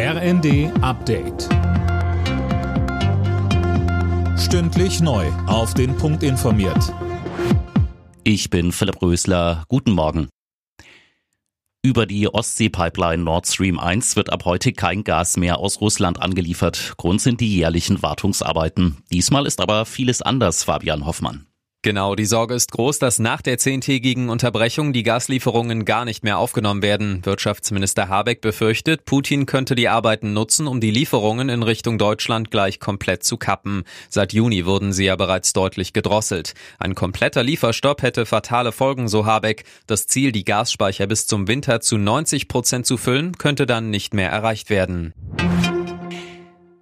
RND Update. Stündlich neu. Auf den Punkt informiert. Ich bin Philipp Rösler. Guten Morgen. Über die Ostsee-Pipeline Nord Stream 1 wird ab heute kein Gas mehr aus Russland angeliefert. Grund sind die jährlichen Wartungsarbeiten. Diesmal ist aber vieles anders, Fabian Hoffmann. Genau, die Sorge ist groß, dass nach der zehntägigen Unterbrechung die Gaslieferungen gar nicht mehr aufgenommen werden. Wirtschaftsminister Habeck befürchtet, Putin könnte die Arbeiten nutzen, um die Lieferungen in Richtung Deutschland gleich komplett zu kappen. Seit Juni wurden sie ja bereits deutlich gedrosselt. Ein kompletter Lieferstopp hätte fatale Folgen, so Habeck. Das Ziel, die Gasspeicher bis zum Winter zu 90 Prozent zu füllen, könnte dann nicht mehr erreicht werden.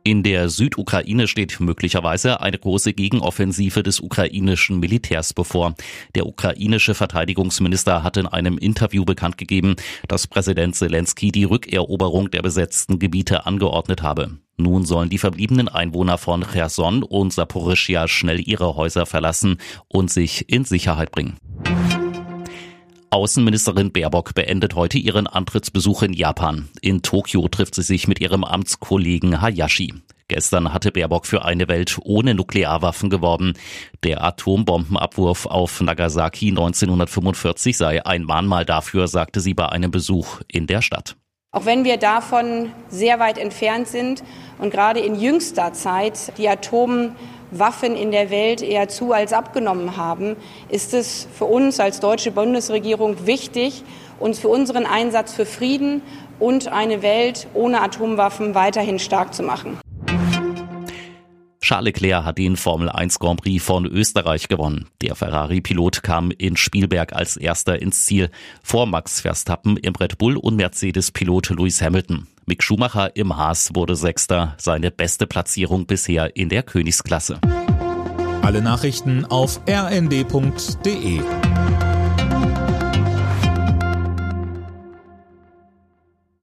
In der Südukraine steht möglicherweise eine große Gegenoffensive des ukrainischen Militärs bevor. Der ukrainische Verteidigungsminister hat in einem Interview bekannt gegeben, dass Präsident Zelensky die Rückeroberung der besetzten Gebiete angeordnet habe. Nun sollen die verbliebenen Einwohner von Cherson und Saporischia schnell ihre Häuser verlassen und sich in Sicherheit bringen. Außenministerin Baerbock beendet heute ihren Antrittsbesuch in Japan. In Tokio trifft sie sich mit ihrem Amtskollegen Hayashi. Gestern hatte Baerbock für eine Welt ohne Nuklearwaffen geworben. Der Atombombenabwurf auf Nagasaki 1945 sei ein Mahnmal dafür, sagte sie bei einem Besuch in der Stadt. Auch wenn wir davon sehr weit entfernt sind und gerade in jüngster Zeit die Atomwaffen in der Welt eher zu als abgenommen haben, ist es für uns als deutsche Bundesregierung wichtig, uns für unseren Einsatz für Frieden und eine Welt ohne Atomwaffen weiterhin stark zu machen. Charles Leclerc hat den Formel 1 Grand Prix von Österreich gewonnen. Der Ferrari-Pilot kam in Spielberg als erster ins Ziel, vor Max Verstappen im Red Bull und Mercedes-Pilot Lewis Hamilton. Mick Schumacher im Haas wurde Sechster, seine beste Platzierung bisher in der Königsklasse. Alle Nachrichten auf rnd.de